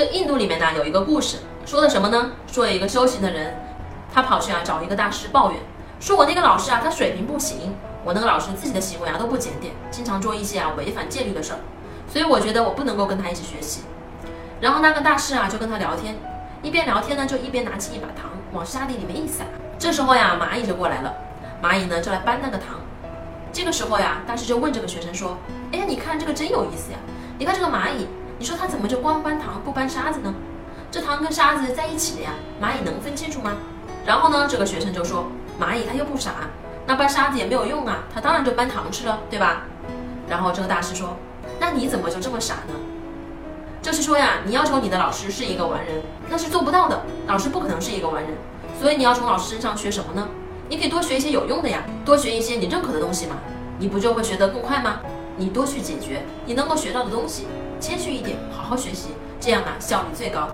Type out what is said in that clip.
这印度里面呢有一个故事，说的什么呢？说有一个修行的人，他跑去啊找一个大师抱怨，说我那个老师啊他水平不行，我那个老师自己的行为啊都不检点，经常做一些啊违反戒律的事儿，所以我觉得我不能够跟他一起学习。然后那个大师啊就跟他聊天，一边聊天呢就一边拿起一把糖往沙地里面一撒。这时候呀蚂蚁就过来了，蚂蚁呢就来搬那个糖。这个时候呀大师就问这个学生说：“哎呀你看这个真有意思呀，你看这个蚂蚁。”你说它怎么就光搬搬沙子呢？这糖跟沙子在一起的呀，蚂蚁能分清楚吗？然后呢，这个学生就说，蚂蚁它又不傻，那搬沙子也没有用啊，它当然就搬糖吃了，对吧？然后这个大师说，那你怎么就这么傻呢？就是说呀，你要求你的老师是一个完人，那是做不到的，老师不可能是一个完人，所以你要从老师身上学什么呢？你可以多学一些有用的呀，多学一些你认可的东西嘛，你不就会学得更快吗？你多去解决你能够学到的东西。谦虚一点，好好学习，这样啊，效率最高。